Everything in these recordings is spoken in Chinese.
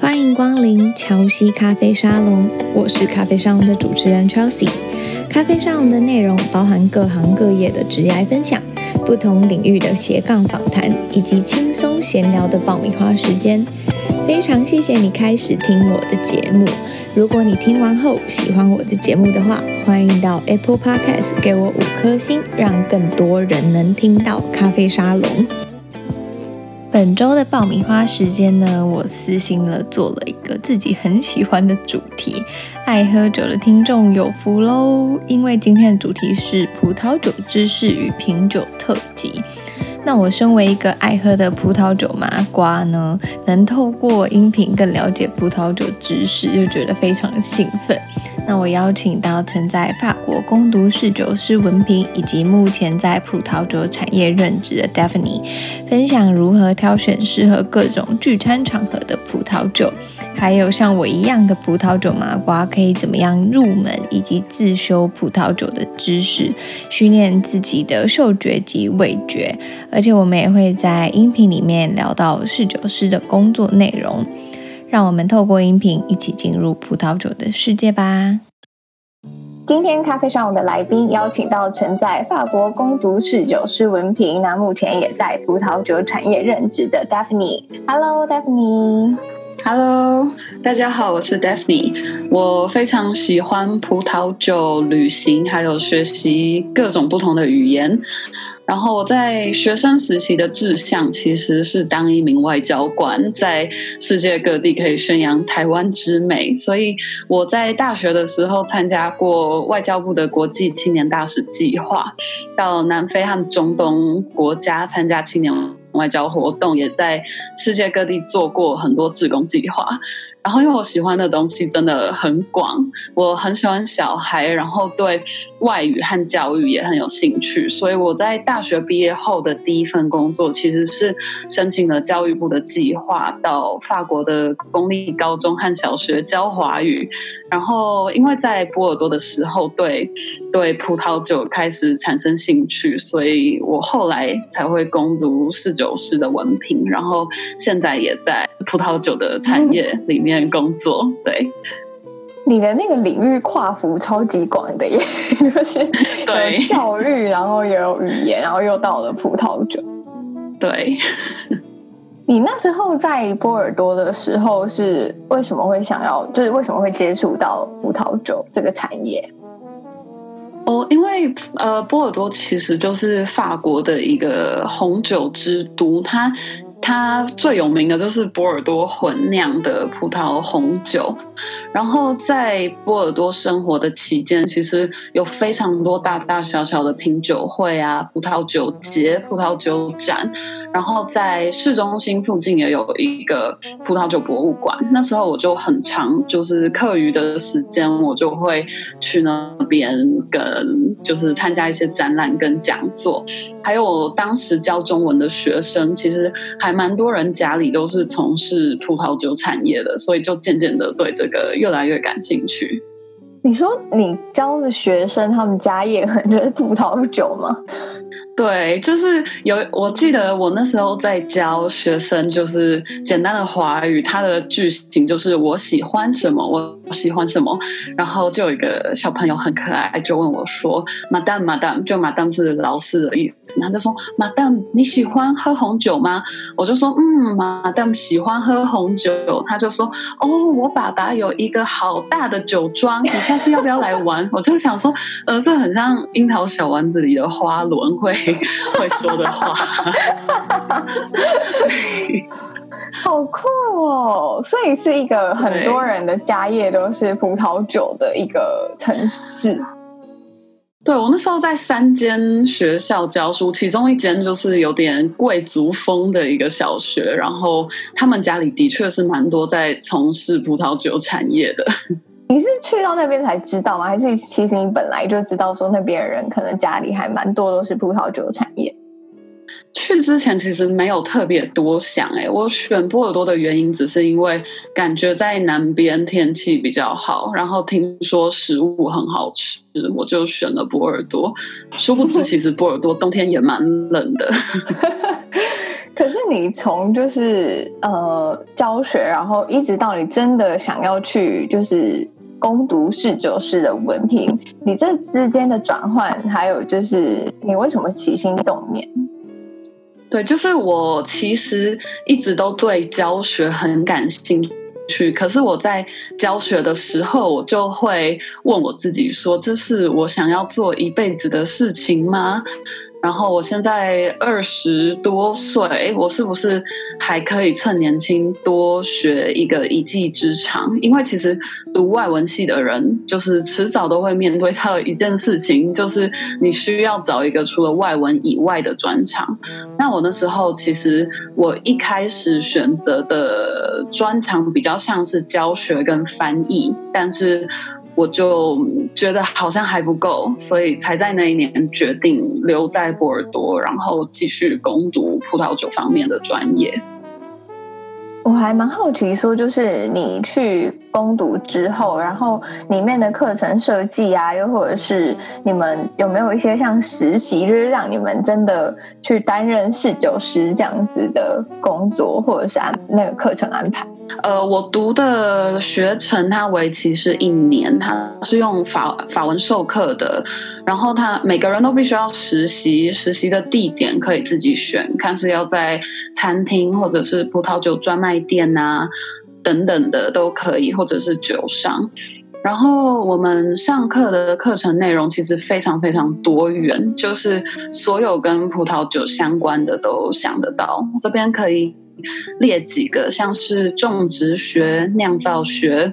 欢迎光临乔西咖啡沙龙，我是咖啡沙龙的主持人 Chelsea。咖啡沙龙的内容包含各行各业的职业分享、不同领域的斜杠访谈，以及轻松闲聊的爆米花时间。非常谢谢你开始听我的节目。如果你听完后喜欢我的节目的话，欢迎到 Apple Podcast 给我五颗星，让更多人能听到咖啡沙龙。本周的爆米花时间呢，我私心了做了一个自己很喜欢的主题，爱喝酒的听众有福喽！因为今天的主题是葡萄酒知识与品酒特辑。那我身为一个爱喝的葡萄酒麻瓜呢，能透过音频更了解葡萄酒知识，就觉得非常兴奋。那我邀请到曾在法国攻读侍酒师文凭，以及目前在葡萄酒产业任职的 Daphne，分享如何挑选适合各种聚餐场合的葡萄酒。还有像我一样的葡萄酒麻瓜，可以怎么样入门，以及自修葡萄酒的知识，训练自己的嗅觉及味觉。而且我们也会在音频里面聊到侍酒师的工作内容。让我们透过音频一起进入葡萄酒的世界吧。今天咖啡上午的来宾邀请到曾在法国攻读侍酒师文凭，那目前也在葡萄酒产业任职的 Daphne。Hello，Daphne。Hello，大家好，我是 Daphne。我非常喜欢葡萄酒、旅行，还有学习各种不同的语言。然后我在学生时期的志向其实是当一名外交官，在世界各地可以宣扬台湾之美。所以我在大学的时候参加过外交部的国际青年大使计划，到南非和中东国家参加青年。外交活动也在世界各地做过很多志工计划。然后，因为我喜欢的东西真的很广，我很喜欢小孩，然后对外语和教育也很有兴趣，所以我在大学毕业后的第一份工作其实是申请了教育部的计划，到法国的公立高中和小学教华语。然后，因为在波尔多的时候对对葡萄酒开始产生兴趣，所以我后来才会攻读侍酒师的文凭，然后现在也在葡萄酒的产业里面。工作，对，你的那个领域跨幅超级广的耶，就是对教育，然后也有语言，然后又到了葡萄酒。对，你那时候在波尔多的时候是为什么会想要，就是为什么会接触到葡萄酒这个产业？哦，因为呃，波尔多其实就是法国的一个红酒之都，它。它最有名的就是波尔多混酿的葡萄红酒，然后在波尔多生活的期间，其实有非常多大大小小的品酒会啊、葡萄酒节、葡萄酒展，然后在市中心附近也有一个葡萄酒博物馆。那时候我就很长，就是课余的时间，我就会去那边跟，就是参加一些展览跟讲座。还有当时教中文的学生，其实还蛮多人家里都是从事葡萄酒产业的，所以就渐渐的对这个越来越感兴趣。你说你教的学生，他们家业很热葡萄酒吗？对，就是有。我记得我那时候在教学生，就是简单的华语，它的句型就是我喜欢什么，我喜欢什么。然后就有一个小朋友很可爱，就问我说：“Madam，Madam，就 Madam 是老师的意思。”他就说：“Madam，你喜欢喝红酒吗？”我就说：“嗯，Madam 喜欢喝红酒。”他就说：“哦，我爸爸有一个好大的酒庄，你下次要不要来玩？”我就想说：“呃，这很像樱桃小丸子里的花轮会。” 会说的话，好酷哦！所以是一个很多人的家业都是葡萄酒的一个城市。对，我那时候在三间学校教书，其中一间就是有点贵族风的一个小学，然后他们家里的确是蛮多在从事葡萄酒产业的。你是去到那边才知道吗？还是其实你本来就知道说那边的人可能家里还蛮多都是葡萄酒产业？去之前其实没有特别多想，哎，我选波尔多的原因只是因为感觉在南边天气比较好，然后听说食物很好吃，我就选了波尔多。殊不知其实波尔多冬天也蛮冷的。可是你从就是呃教学，然后一直到你真的想要去就是攻读侍酒师的文凭，你这之间的转换，还有就是你为什么起心动念？对，就是我其实一直都对教学很感兴趣，可是我在教学的时候，我就会问我自己说：这是我想要做一辈子的事情吗？然后我现在二十多岁，我是不是还可以趁年轻多学一个一技之长？因为其实读外文系的人，就是迟早都会面对到一件事情，就是你需要找一个除了外文以外的专长。那我那时候其实我一开始选择的专长比较像是教学跟翻译，但是。我就觉得好像还不够，所以才在那一年决定留在波尔多，然后继续攻读葡萄酒方面的专业。我还蛮好奇，说就是你去攻读之后，然后里面的课程设计啊，又或者是你们有没有一些像实习，就是让你们真的去担任侍酒师这样子的工作，或者是安那个课程安排？呃，我读的学程它为期是一年，它是用法法文授课的，然后他每个人都必须要实习，实习的地点可以自己选，看是要在餐厅或者是葡萄酒专卖店啊等等的都可以，或者是酒商。然后我们上课的课程内容其实非常非常多元，就是所有跟葡萄酒相关的都想得到，这边可以。列几个，像是种植学、酿造学，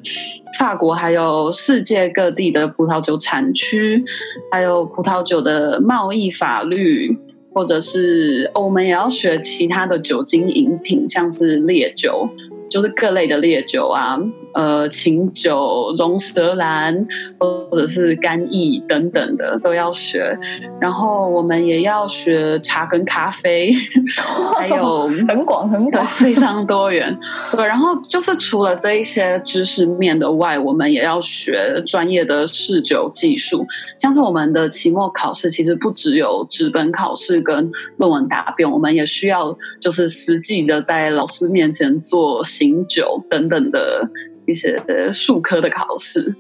法国还有世界各地的葡萄酒产区，还有葡萄酒的贸易法律，或者是我们也要学其他的酒精饮品，像是烈酒，就是各类的烈酒啊。呃，琴酒、龙舌兰，或者是干邑等等的都要学，然后我们也要学茶跟咖啡，还有 很广很广，非常多元。对，然后就是除了这一些知识面的外，我们也要学专业的试酒技术，像是我们的期末考试，其实不只有纸本考试跟论文答辩，我们也需要就是实际的在老师面前做醒酒等等的。一些数科的考试，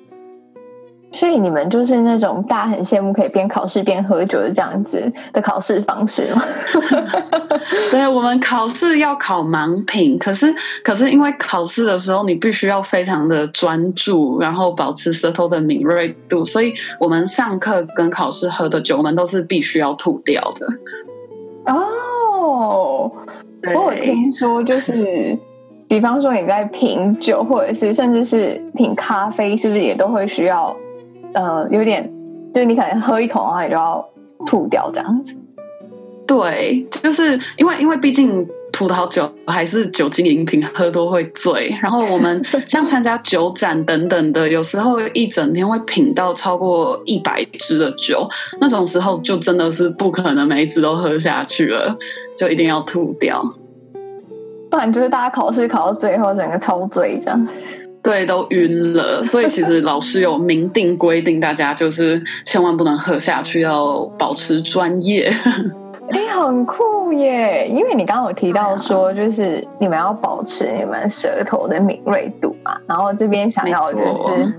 所以你们就是那种大家很羡慕可以边考试边喝酒的这样子的考试方式吗？对，我们考试要考盲品，可是可是因为考试的时候你必须要非常的专注，然后保持舌头的敏锐度，所以我们上课跟考试喝的酒，我们都是必须要吐掉的。哦，我有听说就是。比方说你在品酒，或者是甚至是品咖啡，是不是也都会需要？呃，有点，就是你可能喝一口，然后你就要吐掉这样子。对，就是因为因为毕竟葡萄酒还是酒精饮品，喝多会醉。然后我们像参加酒展等等的，有时候一整天会品到超过一百支的酒，那种时候就真的是不可能每一支都喝下去了，就一定要吐掉。不然就是大家考试考到最后，整个超醉这样。对，都晕了。所以其实老师有明定规定，大家就是千万不能喝下去，要保持专业。哎、欸，很酷耶！因为你刚刚有提到说，就是你们要保持你们舌头的敏锐度嘛。然后这边想要就是。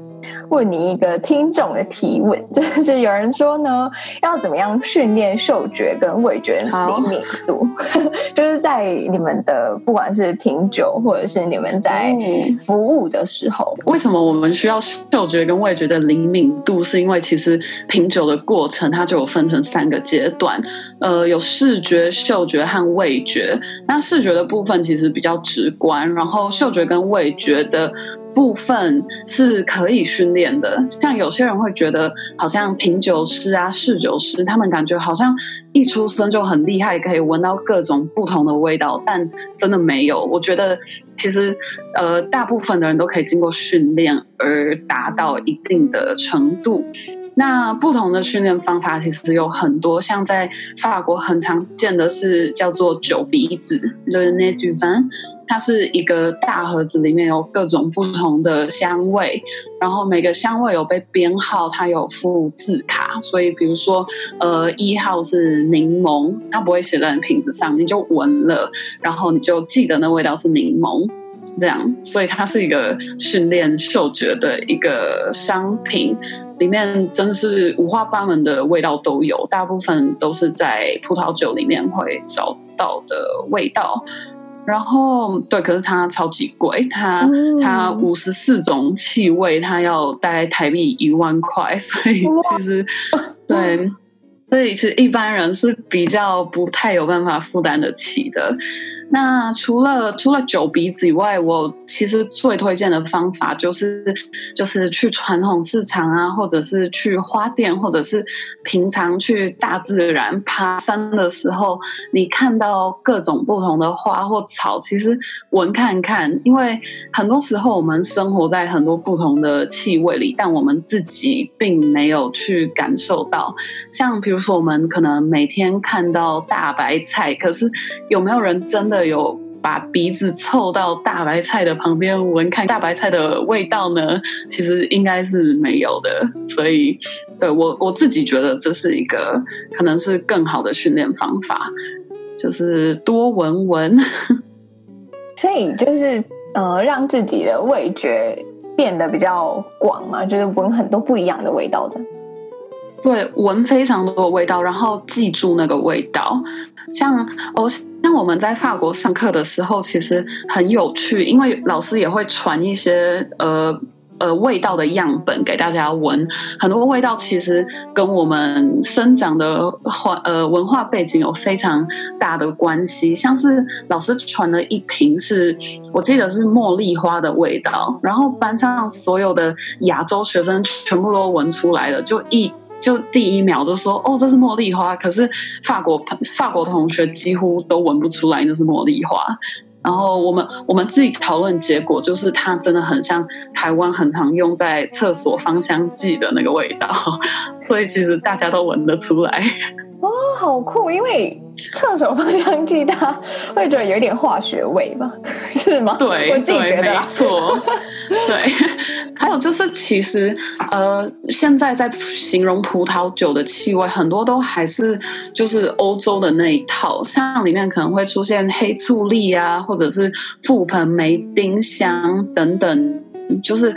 问你一个听众的提问，就是有人说呢，要怎么样训练嗅觉跟味觉灵敏度？就是在你们的不管是品酒，或者是你们在服务的时候，为什么我们需要嗅觉跟味觉的灵敏度？是因为其实品酒的过程它就有分成三个阶段，呃，有视觉、嗅觉和味觉。那视觉的部分其实比较直观，然后嗅觉跟味觉的。部分是可以训练的，像有些人会觉得，好像品酒师啊、侍酒师，他们感觉好像一出生就很厉害，可以闻到各种不同的味道，但真的没有。我觉得其实，呃，大部分的人都可以经过训练而达到一定的程度。那不同的训练方法其实有很多，像在法国很常见的是叫做酒鼻子 Le nez du vin，它是一个大盒子，里面有各种不同的香味，然后每个香味有被编号，它有附字卡，所以比如说呃一号是柠檬，它不会写在瓶子上，你就闻了，然后你就记得那味道是柠檬。这样，所以它是一个训练嗅觉的一个商品，里面真是五花八门的味道都有，大部分都是在葡萄酒里面会找到的味道。然后，对，可是它超级贵，它、嗯、它五十四种气味，它要大概台币一万块，所以其实 对，所以其实一般人是比较不太有办法负担得起的。那除了除了酒鼻子以外，我其实最推荐的方法就是就是去传统市场啊，或者是去花店，或者是平常去大自然爬山的时候，你看到各种不同的花或草，其实闻看看，因为很多时候我们生活在很多不同的气味里，但我们自己并没有去感受到。像比如说，我们可能每天看到大白菜，可是有没有人真的？有把鼻子凑到大白菜的旁边闻看大白菜的味道呢？其实应该是没有的，所以对我我自己觉得这是一个可能是更好的训练方法，就是多闻闻。所以就是呃，让自己的味觉变得比较广嘛，就是闻很多不一样的味道的。对，闻非常多的味道，然后记住那个味道，像哦。像我们在法国上课的时候，其实很有趣，因为老师也会传一些呃呃味道的样本给大家闻。很多味道其实跟我们生长的化呃文化背景有非常大的关系。像是老师传了一瓶是，我记得是茉莉花的味道，然后班上所有的亚洲学生全部都闻出来了，就一。就第一秒就说哦，这是茉莉花，可是法国法国同学几乎都闻不出来那是茉莉花。然后我们我们自己讨论结果，就是它真的很像台湾很常用在厕所芳香剂的那个味道，所以其实大家都闻得出来。哦，好酷！因为厕所芳香剂，它会觉得有点化学味吧？是吗？对，我自己觉得，没错。对，还有就是，其实呃，现在在形容葡萄酒的气味，很多都还是就是欧洲的那一套，像里面可能会出现黑醋栗啊，或者是覆盆梅、丁香等等，就是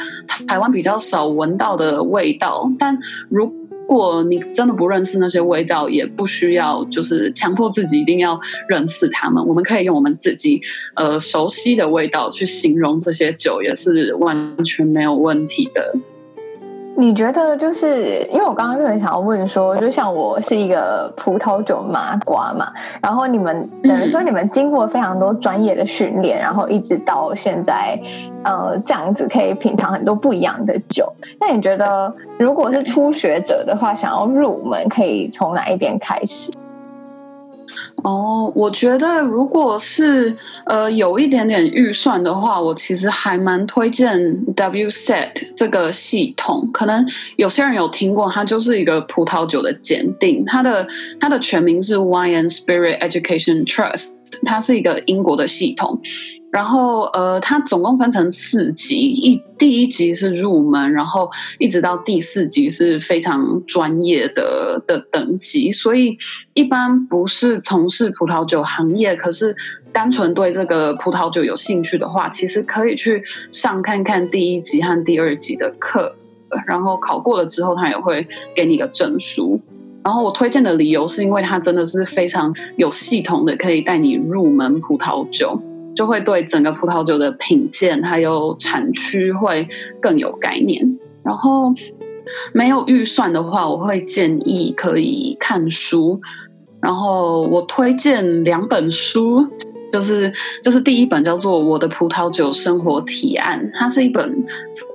台湾比较少闻到的味道。但如如如果你真的不认识那些味道，也不需要就是强迫自己一定要认识它们。我们可以用我们自己呃熟悉的味道去形容这些酒，也是完全没有问题的。你觉得就是因为我刚刚就很想要问说，就像我是一个葡萄酒麻瓜嘛，然后你们等于说你们经过非常多专业的训练，然后一直到现在，呃，这样子可以品尝很多不一样的酒。那你觉得如果是初学者的话，想要入门，可以从哪一边开始？哦，我觉得如果是呃有一点点预算的话，我其实还蛮推荐 WSET 这个系统。可能有些人有听过，它就是一个葡萄酒的鉴定，它的它的全名是 Wine and Spirit Education Trust，它是一个英国的系统。然后，呃，它总共分成四级，一第一级是入门，然后一直到第四级是非常专业的的等级。所以，一般不是从事葡萄酒行业，可是单纯对这个葡萄酒有兴趣的话，其实可以去上看看第一级和第二级的课，然后考过了之后，他也会给你一个证书。然后我推荐的理由是因为它真的是非常有系统的，可以带你入门葡萄酒。就会对整个葡萄酒的品鉴还有产区会更有概念。然后没有预算的话，我会建议可以看书。然后我推荐两本书，就是就是第一本叫做《我的葡萄酒生活提案》，它是一本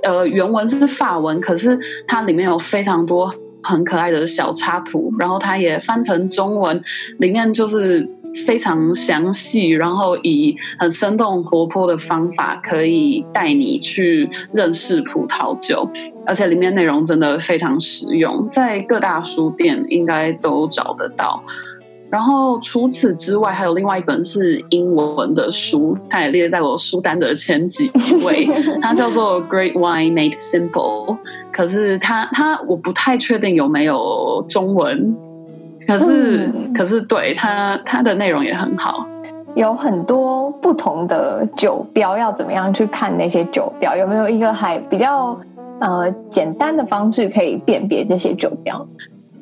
呃原文是法文，可是它里面有非常多很可爱的小插图，然后它也翻成中文，里面就是。非常详细，然后以很生动活泼的方法，可以带你去认识葡萄酒，而且里面内容真的非常实用，在各大书店应该都找得到。然后除此之外，还有另外一本是英文的书，它也列在我书单的前几位。它叫做《Great Wine Made Simple》，可是它它我不太确定有没有中文。可是、嗯、可是对它它的内容也很好，有很多不同的酒标，要怎么样去看那些酒标？有没有一个还比较呃简单的方式可以辨别这些酒标？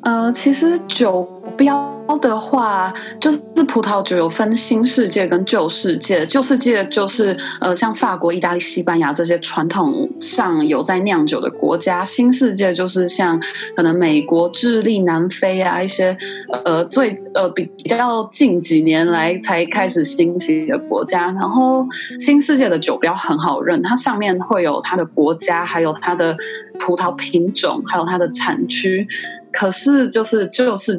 呃，其实酒标的话，就是葡萄酒有分新世界跟旧世界。旧世界就是呃，像法国、意大利、西班牙这些传统上有在酿酒的国家。新世界就是像可能美国、智利、南非啊一些呃最呃比比较近几年来才开始兴起的国家。然后新世界的酒标很好认，它上面会有它的国家，还有它的葡萄品种，还有它的产区。可是，就是旧世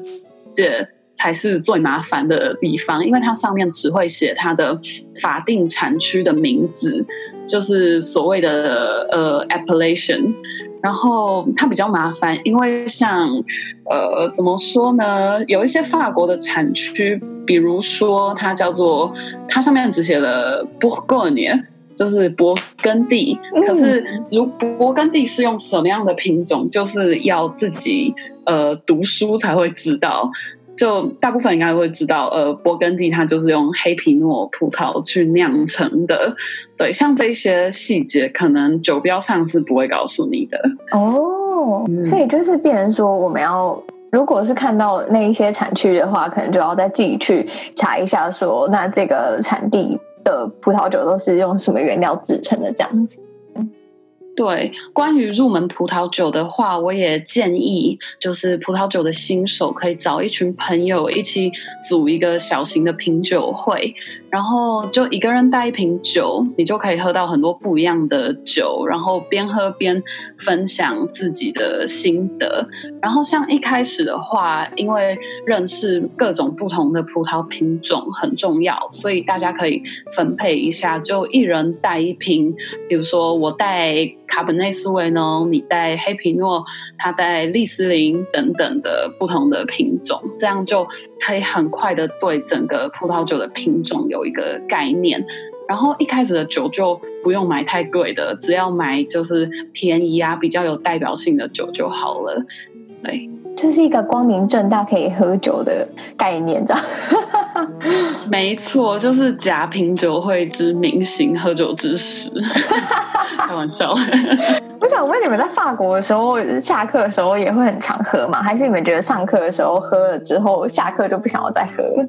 界才是最麻烦的地方，因为它上面只会写它的法定产区的名字，就是所谓的呃 appellation。然后它比较麻烦，因为像呃怎么说呢？有一些法国的产区，比如说它叫做它上面只写了 Bourgogne 就是勃艮第。可是如勃艮第是用什么样的品种，就是要自己。呃，读书才会知道，就大部分应该会知道，呃，勃艮第它就是用黑皮诺葡萄去酿成的。对，像这些细节，可能酒标上是不会告诉你的。哦，嗯、所以就是变成说，我们要如果是看到那一些产区的话，可能就要再自己去查一下说，说那这个产地的葡萄酒都是用什么原料制成的，这样子。对，关于入门葡萄酒的话，我也建议，就是葡萄酒的新手可以找一群朋友一起组一个小型的品酒会。然后就一个人带一瓶酒，你就可以喝到很多不一样的酒，然后边喝边分享自己的心得。然后像一开始的话，因为认识各种不同的葡萄品种很重要，所以大家可以分配一下，就一人带一瓶。比如说我带卡本内苏维浓，你带黑皮诺，他带利斯林等等的不同的品种，这样就可以很快的对整个葡萄酒的品种有有一个概念，然后一开始的酒就不用买太贵的，只要买就是便宜啊，比较有代表性的酒就好了。对，这是一个光明正大可以喝酒的概念，这样。没错，就是假品酒会之明星喝酒之实。开玩笑。我想问你们，在法国的时候，下课的时候也会很常喝吗？还是你们觉得上课的时候喝了之后，下课就不想要再喝了？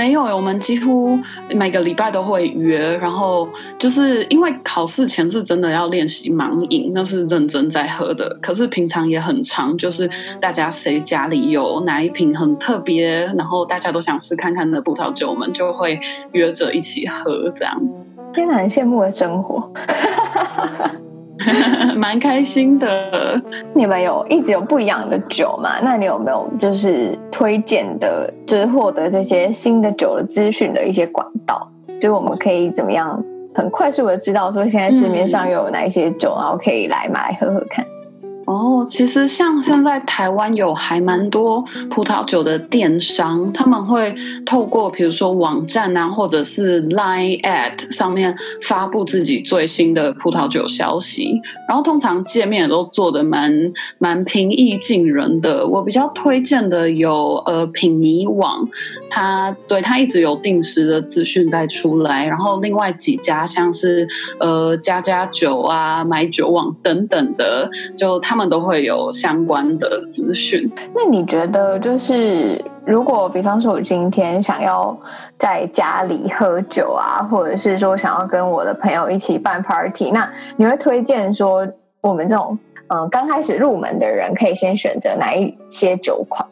没有，我们几乎每个礼拜都会约，然后就是因为考试前是真的要练习盲饮，那是认真在喝的。可是平常也很常，就是大家谁家里有哪一瓶很特别，然后大家都想试看看的葡萄酒，我们就会约着一起喝，这样。天哪，很羡慕的生活。蛮开心的。你们有一直有不一样的酒吗？那你有没有就是推荐的，就是获得这些新的酒的资讯的一些管道？就是我们可以怎么样很快速的知道说现在市面上又有哪一些酒，然后可以来买来喝喝看。哦，其实像现在台湾有还蛮多葡萄酒的电商，他们会透过比如说网站啊，或者是 Line at 上面发布自己最新的葡萄酒消息，然后通常界面也都做的蛮蛮平易近人的。我比较推荐的有呃品迷网，它对它一直有定时的资讯在出来，然后另外几家像是呃家家酒啊、买酒网等等的，就他们。都会有相关的资讯。那你觉得，就是如果比方说，我今天想要在家里喝酒啊，或者是说想要跟我的朋友一起办 party，那你会推荐说我们这种嗯，刚开始入门的人可以先选择哪一些酒款？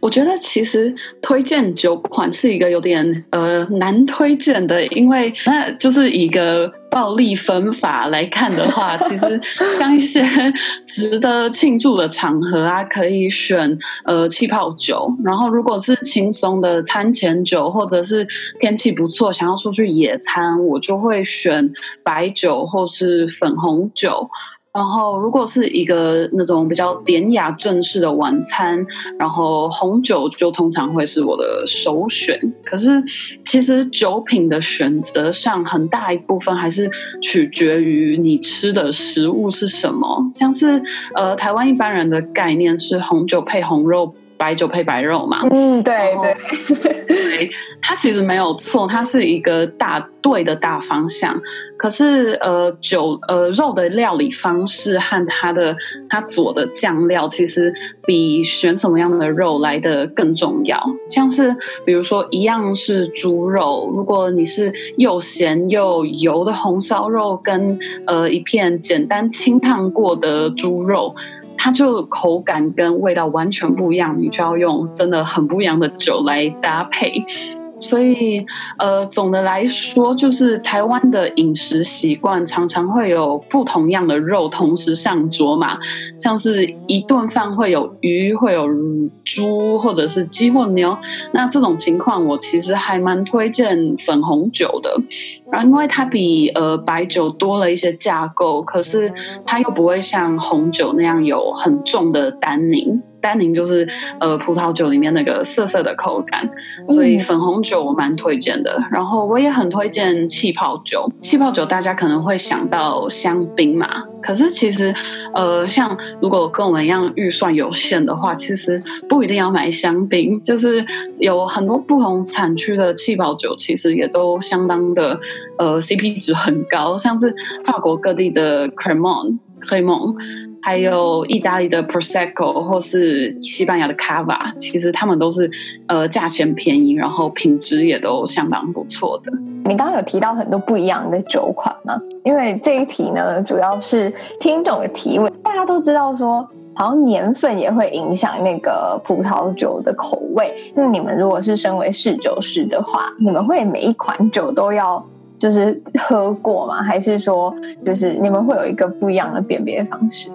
我觉得其实推荐酒款是一个有点呃难推荐的，因为那就是一个暴力分法来看的话，其实像一些 值得庆祝的场合啊，可以选呃气泡酒。然后如果是轻松的餐前酒，或者是天气不错想要出去野餐，我就会选白酒或是粉红酒。然后，如果是一个那种比较典雅正式的晚餐，然后红酒就通常会是我的首选。可是，其实酒品的选择上，很大一部分还是取决于你吃的食物是什么。像是呃，台湾一般人的概念是红酒配红肉。白酒配白肉嘛？嗯，对对对，它其实没有错，它是一个大对的大方向。可是呃，酒呃肉的料理方式和它的它佐的酱料，其实比选什么样的肉来的更重要。像是比如说一样是猪肉，如果你是又咸又油的红烧肉，跟呃一片简单清烫过的猪肉。它就口感跟味道完全不一样，你就要用真的很不一样的酒来搭配。所以，呃，总的来说，就是台湾的饮食习惯常常会有不同样的肉同时上桌嘛，像是一顿饭会有鱼，会有猪，或者是鸡或牛。那这种情况，我其实还蛮推荐粉红酒的，然后因为它比呃白酒多了一些架构，可是它又不会像红酒那样有很重的单宁。单宁就是呃葡萄酒里面那个涩涩的口感，所以粉红酒我蛮推荐的。嗯、然后我也很推荐气泡酒。气泡酒大家可能会想到香槟嘛，可是其实呃像如果跟我们一样预算有限的话，其实不一定要买香槟，就是有很多不同产区的气泡酒，其实也都相当的呃 CP 值很高，像是法国各地的 Cremant、Cremant 还有意大利的 Prosecco 或是西班牙的 Cava，其实他们都是呃价钱便宜，然后品质也都相当不错的。你刚刚有提到很多不一样的酒款吗？因为这一题呢，主要是听众的提问。大家都知道说，好像年份也会影响那个葡萄酒的口味。那你们如果是身为侍酒师的话，你们会每一款酒都要就是喝过吗？还是说，就是你们会有一个不一样的辨别方式？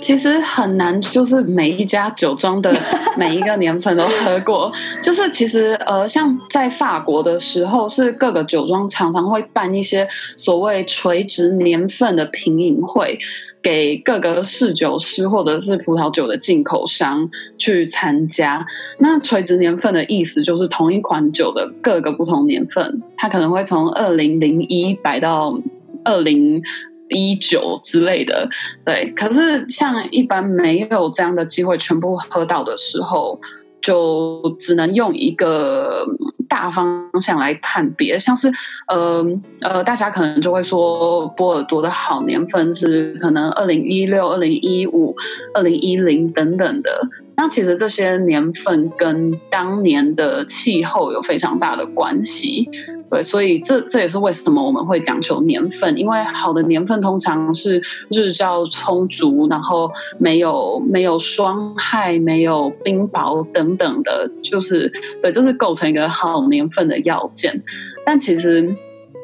其实很难，就是每一家酒庄的每一个年份都喝过。就是其实呃，像在法国的时候，是各个酒庄常常会办一些所谓垂直年份的品饮会，给各个侍酒师或者是葡萄酒的进口商去参加。那垂直年份的意思就是同一款酒的各个不同年份，它可能会从二零零一摆到二零。一九之类的，对。可是像一般没有这样的机会全部喝到的时候，就只能用一个大方向来判别。像是呃呃，大家可能就会说波尔多的好年份是可能二零一六、二零一五、二零一零等等的。那其实这些年份跟当年的气候有非常大的关系。对，所以这这也是为什么我们会讲求年份，因为好的年份通常是日照充足，然后没有没有霜害、没有冰雹等等的，就是对，这是构成一个好年份的要件。但其实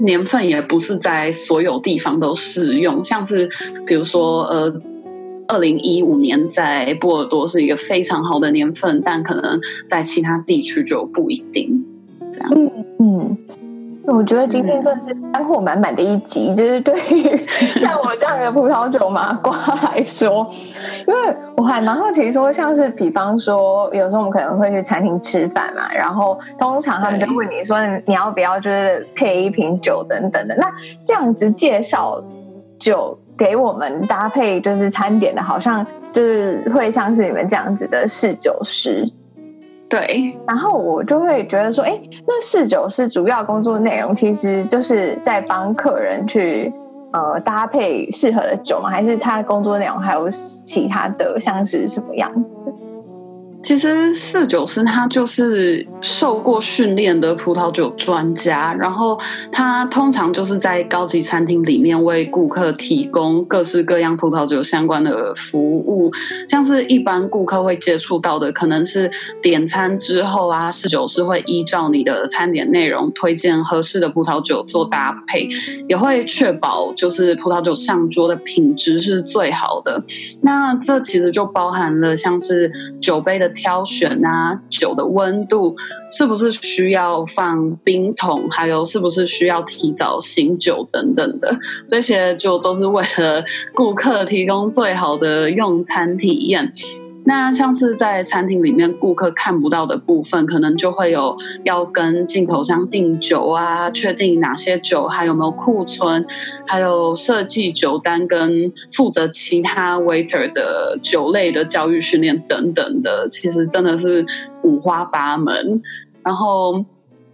年份也不是在所有地方都适用，像是比如说呃，二零一五年在波尔多是一个非常好的年份，但可能在其他地区就不一定这样。嗯嗯。我觉得今天真是干货满满的一集，就是对于像我这样的葡萄酒麻瓜来说，因为我还蛮好奇说，像是比方说，有时候我们可能会去餐厅吃饭嘛，然后通常他们就问你说，你要不要就是配一瓶酒等等的。那这样子介绍酒给我们搭配就是餐点的，好像就是会像是你们这样子的侍酒师。对，然后我就会觉得说，哎，那侍酒师主要工作内容，其实就是在帮客人去呃搭配适合的酒吗？还是他的工作内容还有其他的，像是什么样子的？其实侍酒师他就是受过训练的葡萄酒专家，然后他通常就是在高级餐厅里面为顾客提供各式各样葡萄酒相关的服务，像是一般顾客会接触到的，可能是点餐之后啊，侍酒师会依照你的餐点内容推荐合适的葡萄酒做搭配，也会确保就是葡萄酒上桌的品质是最好的。那这其实就包含了像是酒杯的挑选啊，酒的温度是不是需要放冰桶，还有是不是需要提早醒酒等等的，这些就都是为了顾客提供最好的用餐体验。那像是在餐厅里面，顾客看不到的部分，可能就会有要跟进口商订酒啊，确定哪些酒还有没有库存，还有设计酒单跟负责其他 waiter 的酒类的教育训练等等的，其实真的是五花八门。然后。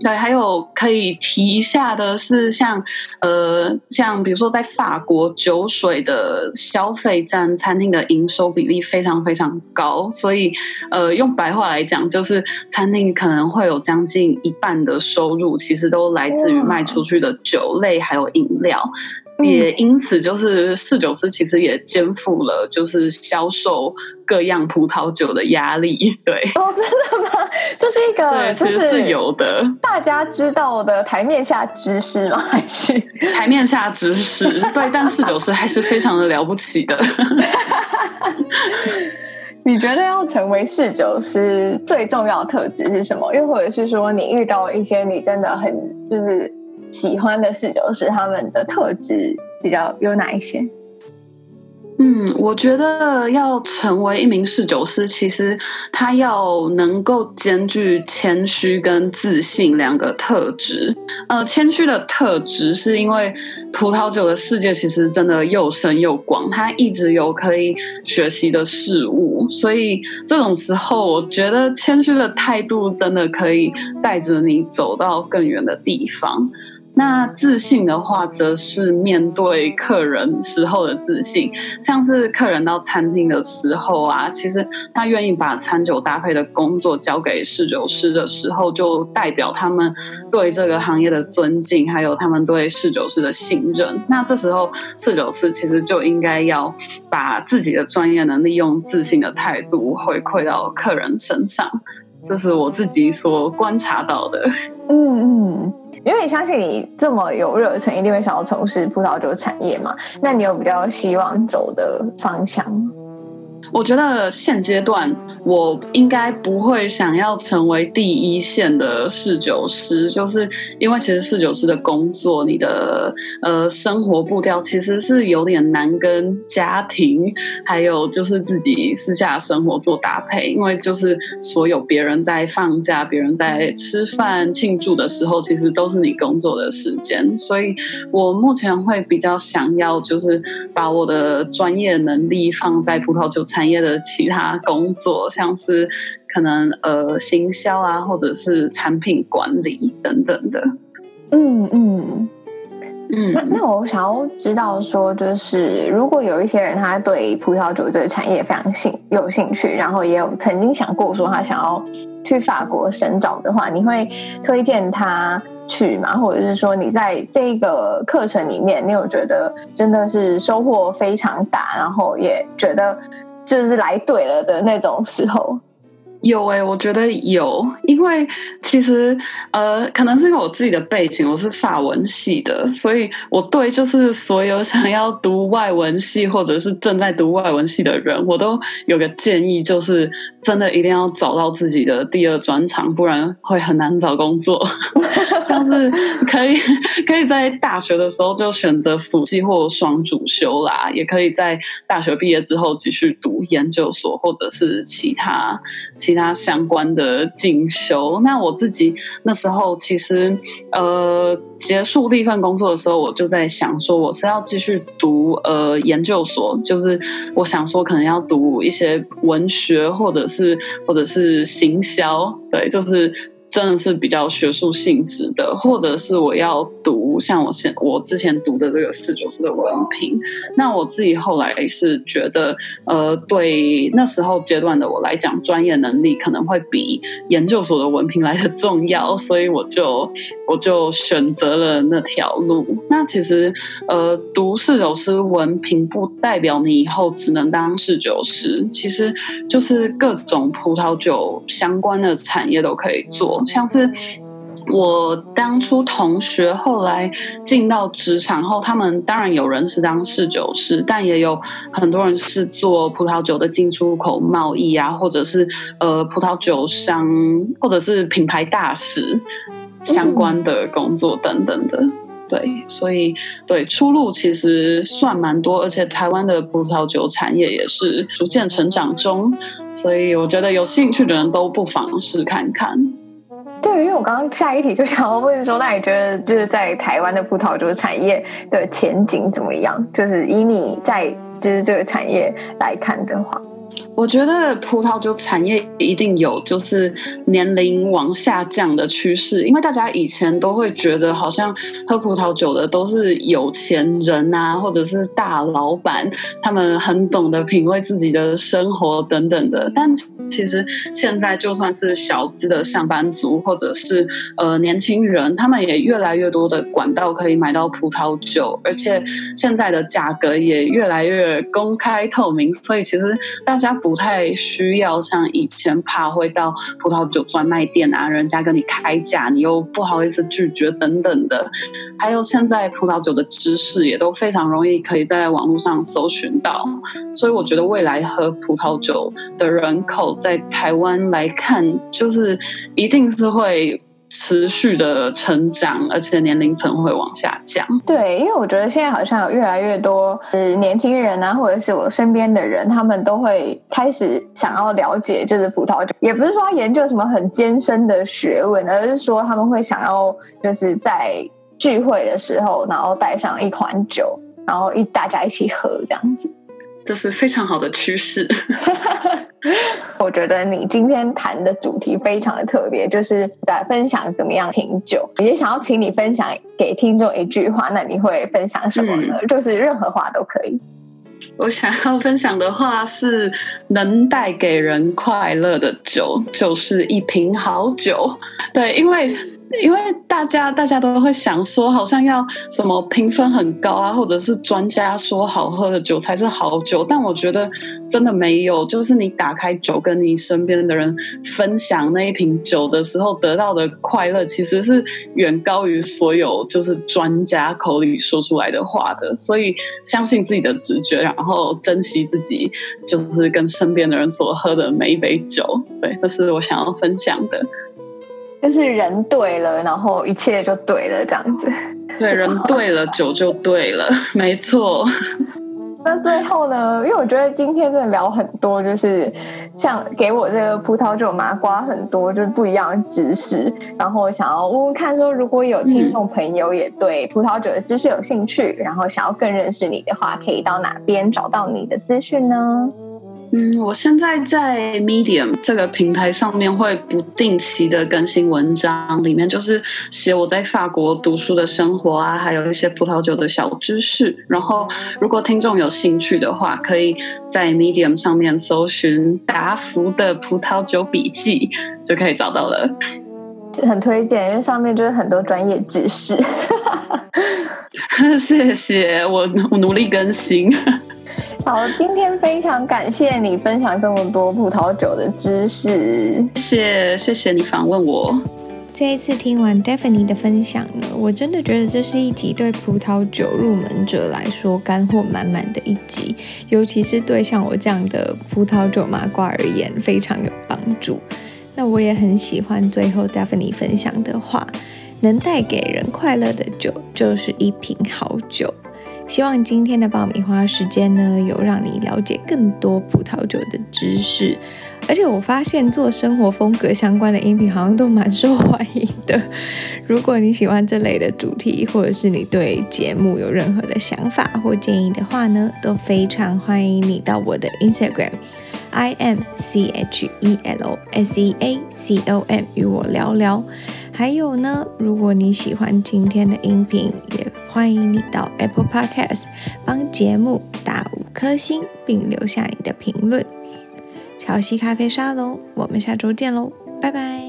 对，还有可以提一下的是像，像呃，像比如说在法国，酒水的消费占餐厅的营收比例非常非常高，所以呃，用白话来讲，就是餐厅可能会有将近一半的收入，其实都来自于卖出去的酒类还有饮料。也因此，就是侍酒师其实也肩负了就是销售各样葡萄酒的压力。对，哦，真的吗？这是一个，对，其实是有的。大家知道的台面下知识吗？还是 台面下知识？对，但侍酒师还是非常的了不起的。你觉得要成为侍酒师最重要的特质是什么？又或者是说，你遇到一些你真的很就是。喜欢的侍酒师，他们的特质比较有哪一些？嗯，我觉得要成为一名侍酒师，其实他要能够兼具谦虚跟自信两个特质。呃，谦虚的特质是因为葡萄酒的世界其实真的又深又广，他一直有可以学习的事物，所以这种时候，我觉得谦虚的态度真的可以带着你走到更远的地方。那自信的话，则是面对客人时候的自信，像是客人到餐厅的时候啊，其实他愿意把餐酒搭配的工作交给侍酒师的时候，就代表他们对这个行业的尊敬，还有他们对侍酒师的信任。那这时候，侍酒师其实就应该要把自己的专业能力用自信的态度回馈到客人身上，这是我自己所观察到的。嗯嗯。因为相信你这么有热忱，一定会想要从事葡萄酒产业嘛？那你有比较希望走的方向吗？我觉得现阶段我应该不会想要成为第一线的侍酒师，就是因为其实侍酒师的工作，你的呃生活步调其实是有点难跟家庭还有就是自己私下生活做搭配，因为就是所有别人在放假、别人在吃饭庆祝的时候，其实都是你工作的时间，所以我目前会比较想要就是把我的专业能力放在葡萄酒产业的其他工作，像是可能呃行销啊，或者是产品管理等等的。嗯嗯嗯。那那我想要知道说，就是如果有一些人他对葡萄酒这个产业非常兴有兴趣，然后也有曾经想过说他想要去法国深造的话，你会推荐他去吗？或者是说你在这个课程里面，你有觉得真的是收获非常大，然后也觉得。就是来对了的那种时候。有诶、我觉得有，因为其实呃，可能是因为我自己的背景，我是法文系的，所以我对就是所有想要读外文系或者是正在读外文系的人，我都有个建议，就是真的一定要找到自己的第二专长，不然会很难找工作。像是可以可以在大学的时候就选择辅系或双主修啦，也可以在大学毕业之后继续读研究所或者是其他。其他相关的进修，那我自己那时候其实呃结束第一份工作的时候，我就在想说，我是要继续读呃研究所，就是我想说可能要读一些文学或者是或者是行销，对，就是真的是比较学术性质的，或者是我要读像我现我之前读的这个侍酒师的文凭。那我自己后来是觉得，呃，对那时候阶段的我来讲，专业能力可能会比研究所的文凭来的重要，所以我就我就选择了那条路。那其实，呃，读侍酒师文凭不代表你以后只能当侍酒师，其实就是各种葡萄酒相关的产业都可以做。像是我当初同学后来进到职场后，他们当然有人是当侍酒师，但也有很多人是做葡萄酒的进出口贸易啊，或者是呃葡萄酒商，或者是品牌大使相关的工作等等的。对，所以对出路其实算蛮多，而且台湾的葡萄酒产业也是逐渐成长中，所以我觉得有兴趣的人都不妨试看看。对，因为我刚刚下一题就想要问说，那你觉得就是在台湾的葡萄酒产业的前景怎么样？就是以你在就是这个产业来看的话。我觉得葡萄酒产业一定有就是年龄往下降的趋势，因为大家以前都会觉得好像喝葡萄酒的都是有钱人啊，或者是大老板，他们很懂得品味自己的生活等等的。但其实现在就算是小资的上班族，或者是呃年轻人，他们也越来越多的管道可以买到葡萄酒，而且现在的价格也越来越公开透明，所以其实大家他。不太需要像以前怕会到葡萄酒专卖店啊，人家跟你开价，你又不好意思拒绝等等的。还有现在葡萄酒的知识也都非常容易可以在网络上搜寻到，所以我觉得未来喝葡萄酒的人口在台湾来看，就是一定是会。持续的成长，而且年龄层会往下降。对，因为我觉得现在好像有越来越多呃年轻人啊，或者是我身边的人，他们都会开始想要了解，就是葡萄酒，也不是说研究什么很艰深的学问，而是说他们会想要就是在聚会的时候，然后带上一款酒，然后一大家一起喝这样子。这是非常好的趋势。我觉得你今天谈的主题非常的特别，就是在分享怎么样品酒。也想要请你分享给听众一句话，那你会分享什么呢？嗯、就是任何话都可以。我想要分享的话是：能带给人快乐的酒，就是一瓶好酒。对，因为。因为大家大家都会想说，好像要什么评分很高啊，或者是专家说好喝的酒才是好酒。但我觉得真的没有，就是你打开酒，跟你身边的人分享那一瓶酒的时候，得到的快乐其实是远高于所有就是专家口里说出来的话的。所以相信自己的直觉，然后珍惜自己，就是跟身边的人所喝的每一杯酒。对，这是我想要分享的。就是人对了，然后一切就对了，这样子。对，人对了，酒就对了，没错。那最后呢？因为我觉得今天真的聊很多，就是像给我这个葡萄酒麻瓜很多就是不一样的知识，然后想要问问看，说如果有听众朋友也对葡萄酒的知识有兴趣，然后想要更认识你的话，可以到哪边找到你的资讯呢？嗯，我现在在 Medium 这个平台上面会不定期的更新文章，里面就是写我在法国读书的生活啊，还有一些葡萄酒的小知识。然后，如果听众有兴趣的话，可以在 Medium 上面搜寻达福的葡萄酒笔记，就可以找到了。很推荐，因为上面就是很多专业知识。谢谢，我我努力更新。好，今天非常感谢你分享这么多葡萄酒的知识。谢谢，谢谢你访问我。这一次听完 Daphne 的分享呢，我真的觉得这是一集对葡萄酒入门者来说干货满满的一集，尤其是对像我这样的葡萄酒麻瓜而言非常有帮助。那我也很喜欢最后 Daphne 分享的话：能带给人快乐的酒，就是一瓶好酒。希望今天的爆米花时间呢，有让你了解更多葡萄酒的知识。而且我发现做生活风格相关的音频好像都蛮受欢迎的。如果你喜欢这类的主题，或者是你对节目有任何的想法或建议的话呢，都非常欢迎你到我的 Instagram I M C H E L S E A C O M 与我聊聊。还有呢，如果你喜欢今天的音频，也欢迎你到 Apple Podcast 帮节目打五颗星，并留下你的评论。乔西咖啡沙龙，我们下周见喽，拜拜。